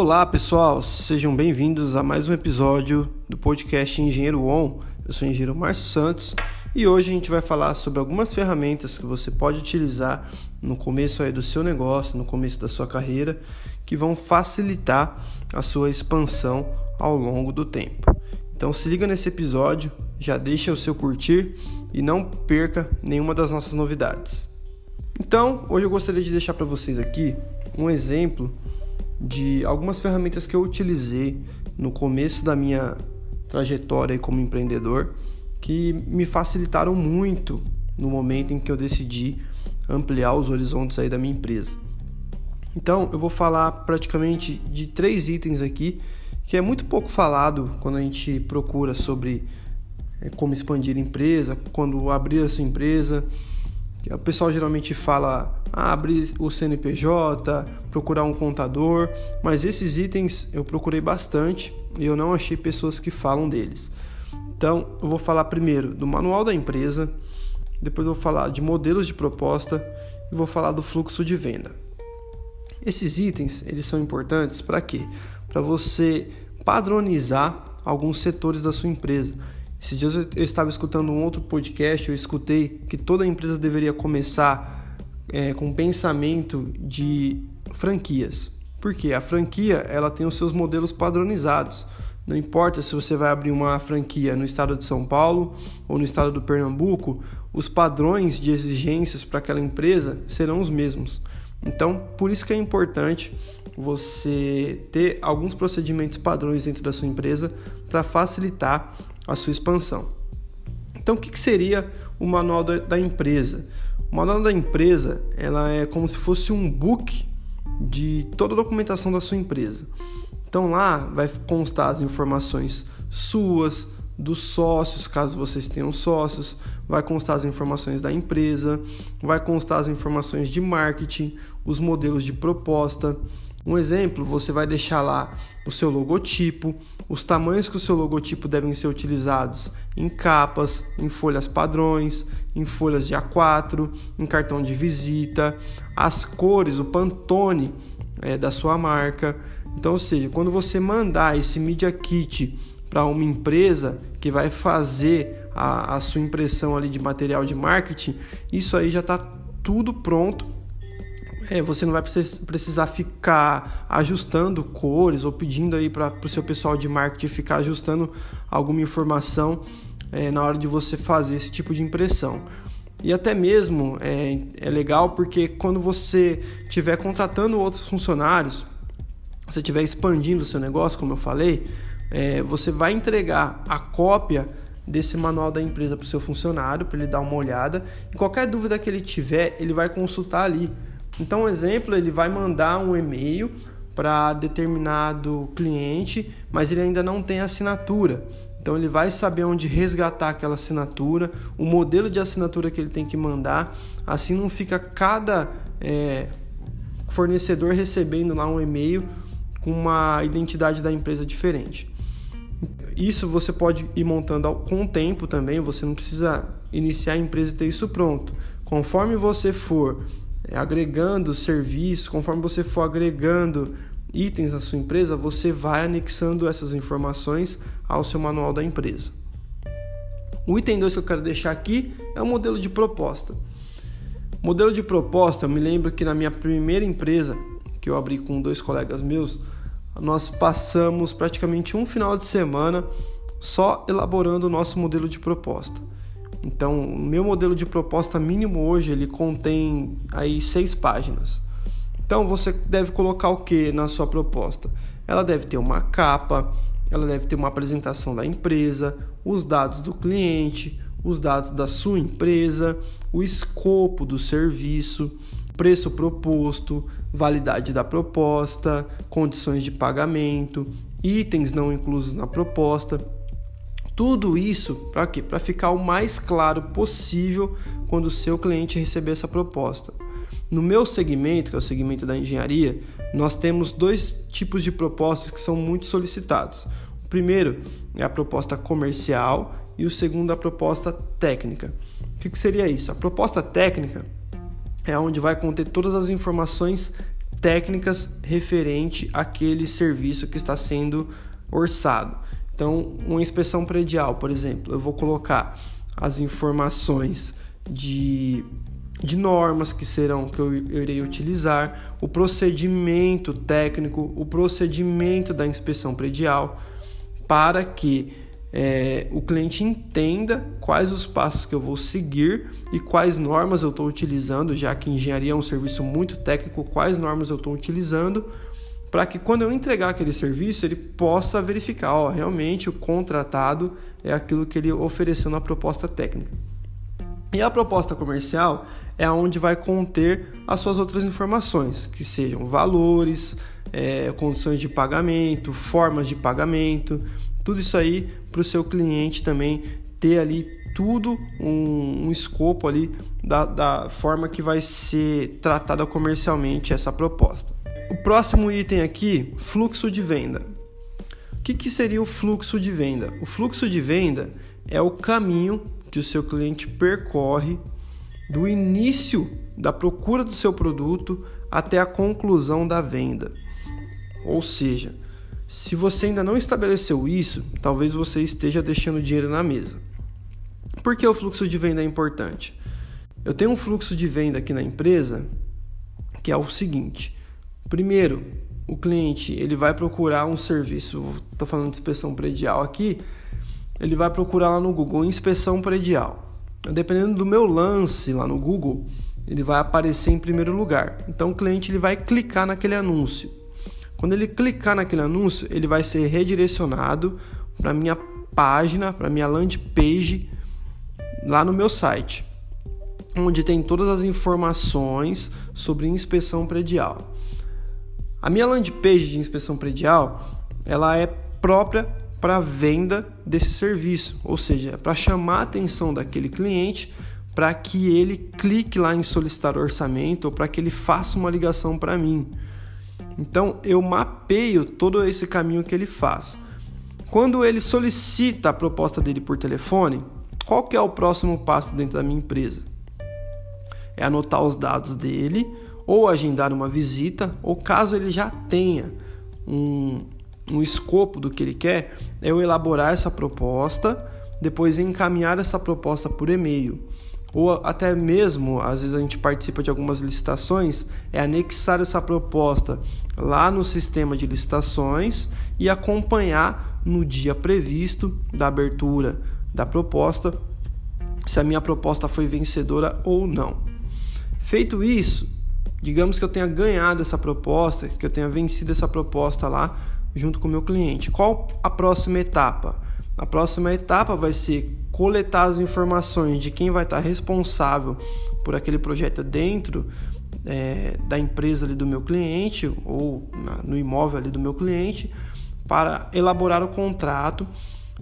Olá pessoal, sejam bem-vindos a mais um episódio do podcast Engenheiro On. Eu sou o engenheiro Márcio Santos e hoje a gente vai falar sobre algumas ferramentas que você pode utilizar no começo aí do seu negócio, no começo da sua carreira, que vão facilitar a sua expansão ao longo do tempo. Então se liga nesse episódio, já deixa o seu curtir e não perca nenhuma das nossas novidades. Então, hoje eu gostaria de deixar para vocês aqui um exemplo de algumas ferramentas que eu utilizei no começo da minha trajetória como empreendedor que me facilitaram muito no momento em que eu decidi ampliar os horizontes aí da minha empresa. Então, eu vou falar praticamente de três itens aqui que é muito pouco falado quando a gente procura sobre é, como expandir empresa, quando abrir a sua empresa, o pessoal geralmente fala ah, abrir o CNPJ, procurar um contador, mas esses itens eu procurei bastante e eu não achei pessoas que falam deles. Então, eu vou falar primeiro do manual da empresa, depois eu vou falar de modelos de proposta e vou falar do fluxo de venda. Esses itens, eles são importantes para quê? Para você padronizar alguns setores da sua empresa. Esses dias eu estava escutando um outro podcast, eu escutei que toda empresa deveria começar é, com pensamento de franquias. Porque a franquia ela tem os seus modelos padronizados. Não importa se você vai abrir uma franquia no estado de São Paulo ou no estado do Pernambuco, os padrões de exigências para aquela empresa serão os mesmos. Então, por isso que é importante você ter alguns procedimentos padrões dentro da sua empresa para facilitar a sua expansão. Então, o que, seria o manual da, empresa? O manual da empresa ela é como se fosse um book de toda a documentação da sua empresa. Então lá vai constar as informações suas, dos sócios, caso vocês tenham sócios, vai constar as informações da empresa, vai constar as informações de marketing, os modelos de proposta, um exemplo, você vai deixar lá o seu logotipo, os tamanhos que o seu logotipo devem ser utilizados em capas, em folhas padrões, em folhas de A4, em cartão de visita, as cores, o Pantone é, da sua marca. Então, ou seja, quando você mandar esse Media Kit para uma empresa que vai fazer a, a sua impressão ali de material de marketing, isso aí já está tudo pronto é, você não vai precisar ficar ajustando cores ou pedindo aí para o seu pessoal de marketing ficar ajustando alguma informação é, na hora de você fazer esse tipo de impressão. E até mesmo é, é legal porque quando você estiver contratando outros funcionários, você estiver expandindo o seu negócio, como eu falei, é, você vai entregar a cópia desse manual da empresa para o seu funcionário, para ele dar uma olhada. E qualquer dúvida que ele tiver, ele vai consultar ali. Então, um exemplo, ele vai mandar um e-mail para determinado cliente, mas ele ainda não tem assinatura. Então ele vai saber onde resgatar aquela assinatura, o modelo de assinatura que ele tem que mandar. Assim não fica cada é, fornecedor recebendo lá um e-mail com uma identidade da empresa diferente. Isso você pode ir montando com o tempo também, você não precisa iniciar a empresa e ter isso pronto. Conforme você for agregando serviço, conforme você for agregando itens na sua empresa, você vai anexando essas informações ao seu manual da empresa. O item 2 que eu quero deixar aqui é o modelo de proposta. Modelo de proposta, eu me lembro que na minha primeira empresa, que eu abri com dois colegas meus, nós passamos praticamente um final de semana só elaborando o nosso modelo de proposta. Então, meu modelo de proposta mínimo hoje ele contém aí seis páginas. Então, você deve colocar o que na sua proposta? Ela deve ter uma capa, ela deve ter uma apresentação da empresa, os dados do cliente, os dados da sua empresa, o escopo do serviço, preço proposto, validade da proposta, condições de pagamento, itens não inclusos na proposta. Tudo isso para quê? Para ficar o mais claro possível quando o seu cliente receber essa proposta. No meu segmento, que é o segmento da engenharia, nós temos dois tipos de propostas que são muito solicitados. O primeiro é a proposta comercial e o segundo a proposta técnica. O que seria isso? A proposta técnica é onde vai conter todas as informações técnicas referente àquele serviço que está sendo orçado. Então, uma inspeção predial, por exemplo, eu vou colocar as informações de, de normas que serão que eu, eu irei utilizar, o procedimento técnico, o procedimento da inspeção predial, para que é, o cliente entenda quais os passos que eu vou seguir e quais normas eu estou utilizando, já que engenharia é um serviço muito técnico, quais normas eu estou utilizando, para que quando eu entregar aquele serviço ele possa verificar, ó, realmente o contratado é aquilo que ele ofereceu na proposta técnica. E a proposta comercial é onde vai conter as suas outras informações, que sejam valores, é, condições de pagamento, formas de pagamento, tudo isso aí para o seu cliente também ter ali tudo um, um escopo ali da, da forma que vai ser tratada comercialmente essa proposta. O próximo item aqui, fluxo de venda. O que, que seria o fluxo de venda? O fluxo de venda é o caminho que o seu cliente percorre do início da procura do seu produto até a conclusão da venda. Ou seja, se você ainda não estabeleceu isso, talvez você esteja deixando dinheiro na mesa. Por que o fluxo de venda é importante? Eu tenho um fluxo de venda aqui na empresa que é o seguinte: primeiro, o cliente ele vai procurar um serviço, estou falando de inspeção predial aqui, ele vai procurar lá no Google inspeção predial. Dependendo do meu lance lá no Google, ele vai aparecer em primeiro lugar. Então o cliente ele vai clicar naquele anúncio. Quando ele clicar naquele anúncio, ele vai ser redirecionado para minha página, para minha landing page lá no meu site, onde tem todas as informações sobre inspeção predial. A minha landing page de inspeção predial, ela é própria para venda desse serviço, ou seja, para chamar a atenção daquele cliente para que ele clique lá em solicitar orçamento ou para que ele faça uma ligação para mim. Então eu mapeio todo esse caminho que ele faz. Quando ele solicita a proposta dele por telefone, qual que é o próximo passo dentro da minha empresa? É anotar os dados dele ou agendar uma visita, ou caso ele já tenha um, um escopo do que ele quer, é eu elaborar essa proposta, depois encaminhar essa proposta por e-mail ou até mesmo, às vezes a gente participa de algumas licitações, é anexar essa proposta lá no sistema de licitações e acompanhar no dia previsto da abertura da proposta se a minha proposta foi vencedora ou não. Feito isso, digamos que eu tenha ganhado essa proposta, que eu tenha vencido essa proposta lá junto com o meu cliente. Qual a próxima etapa? A próxima etapa vai ser coletar as informações de quem vai estar responsável por aquele projeto dentro é, da empresa ali do meu cliente ou na, no imóvel ali do meu cliente para elaborar o contrato,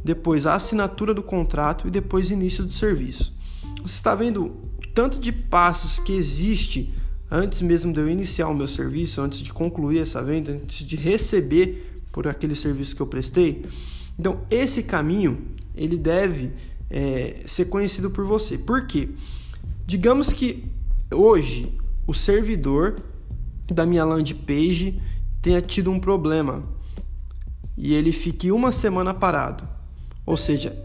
depois a assinatura do contrato e depois início do serviço. Você está vendo tanto de passos que existe antes mesmo de eu iniciar o meu serviço, antes de concluir essa venda, antes de receber por aquele serviço que eu prestei. Então, esse caminho ele deve é, ser conhecido por você. Por quê? Digamos que hoje o servidor da minha landing page tenha tido um problema e ele fique uma semana parado. Ou seja,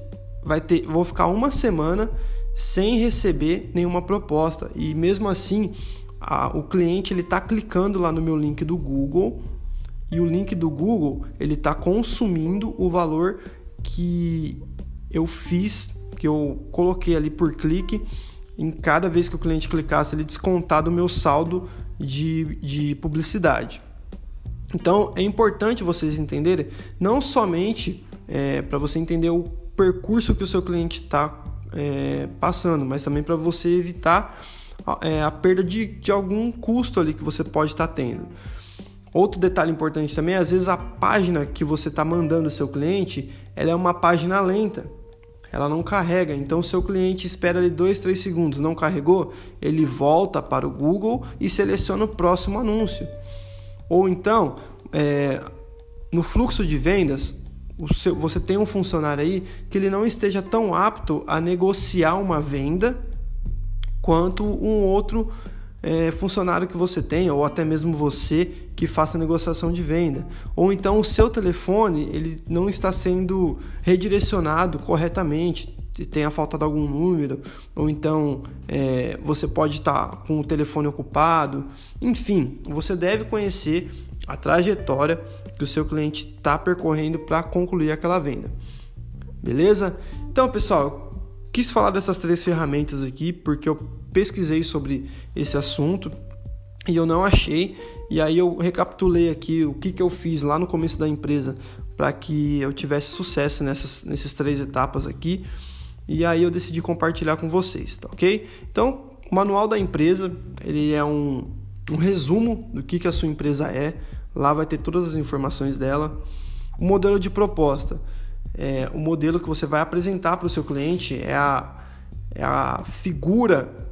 vai ter, vou ficar uma semana sem receber nenhuma proposta e mesmo assim a, o cliente ele está clicando lá no meu link do Google e o link do Google ele está consumindo o valor que eu fiz, que eu coloquei ali por clique, em cada vez que o cliente clicasse, ele descontar do meu saldo de, de publicidade. Então é importante vocês entenderem, não somente é, para você entender o percurso que o seu cliente está é, passando, mas também para você evitar é, a perda de, de algum custo ali que você pode estar tá tendo. Outro detalhe importante também, às vezes a página que você está mandando o seu cliente, ela é uma página lenta ela não carrega. Então, seu cliente espera ali 2, 3 segundos, não carregou, ele volta para o Google e seleciona o próximo anúncio. Ou então, é, no fluxo de vendas, seu, você tem um funcionário aí que ele não esteja tão apto a negociar uma venda quanto um outro é, funcionário que você tem, ou até mesmo você que faça negociação de venda. Ou então o seu telefone ele não está sendo redirecionado corretamente, tenha faltado algum número, ou então é, você pode estar com o telefone ocupado. Enfim, você deve conhecer a trajetória que o seu cliente está percorrendo para concluir aquela venda. Beleza? Então, pessoal, quis falar dessas três ferramentas aqui porque eu pesquisei sobre esse assunto e eu não achei. E aí eu recapitulei aqui o que, que eu fiz lá no começo da empresa para que eu tivesse sucesso nessas, nessas três etapas aqui. E aí eu decidi compartilhar com vocês, tá ok? Então, o manual da empresa, ele é um, um resumo do que, que a sua empresa é. Lá vai ter todas as informações dela. O modelo de proposta é, o modelo que você vai apresentar para o seu cliente é a, é a figura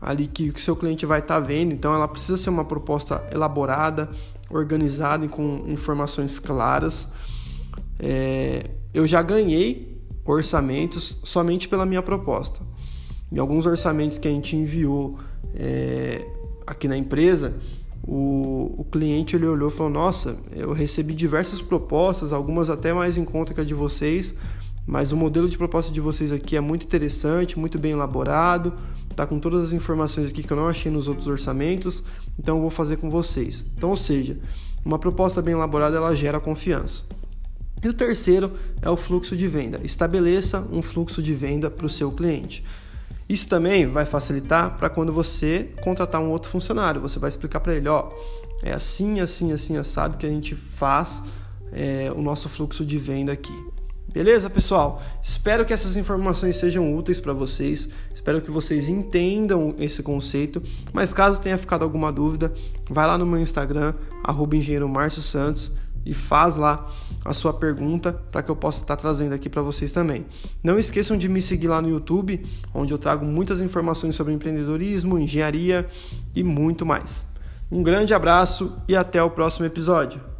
ali que o seu cliente vai estar tá vendo. Então, ela precisa ser uma proposta elaborada, organizada e com informações claras. É, eu já ganhei orçamentos somente pela minha proposta. Em alguns orçamentos que a gente enviou é, aqui na empresa, o, o cliente ele olhou e falou: Nossa, eu recebi diversas propostas, algumas até mais em conta que a de vocês, mas o modelo de proposta de vocês aqui é muito interessante, muito bem elaborado, tá com todas as informações aqui que eu não achei nos outros orçamentos, então eu vou fazer com vocês. Então, ou seja, uma proposta bem elaborada ela gera confiança. E o terceiro é o fluxo de venda. Estabeleça um fluxo de venda para o seu cliente. Isso também vai facilitar para quando você contratar um outro funcionário. Você vai explicar para ele, ó, é assim, assim, assim, assado que a gente faz é, o nosso fluxo de venda aqui. Beleza, pessoal? Espero que essas informações sejam úteis para vocês. Espero que vocês entendam esse conceito. Mas caso tenha ficado alguma dúvida, vai lá no meu Instagram, arroba engenheiro Márcio Santos e faz lá a sua pergunta para que eu possa estar trazendo aqui para vocês também. Não esqueçam de me seguir lá no YouTube, onde eu trago muitas informações sobre empreendedorismo, engenharia e muito mais. Um grande abraço e até o próximo episódio.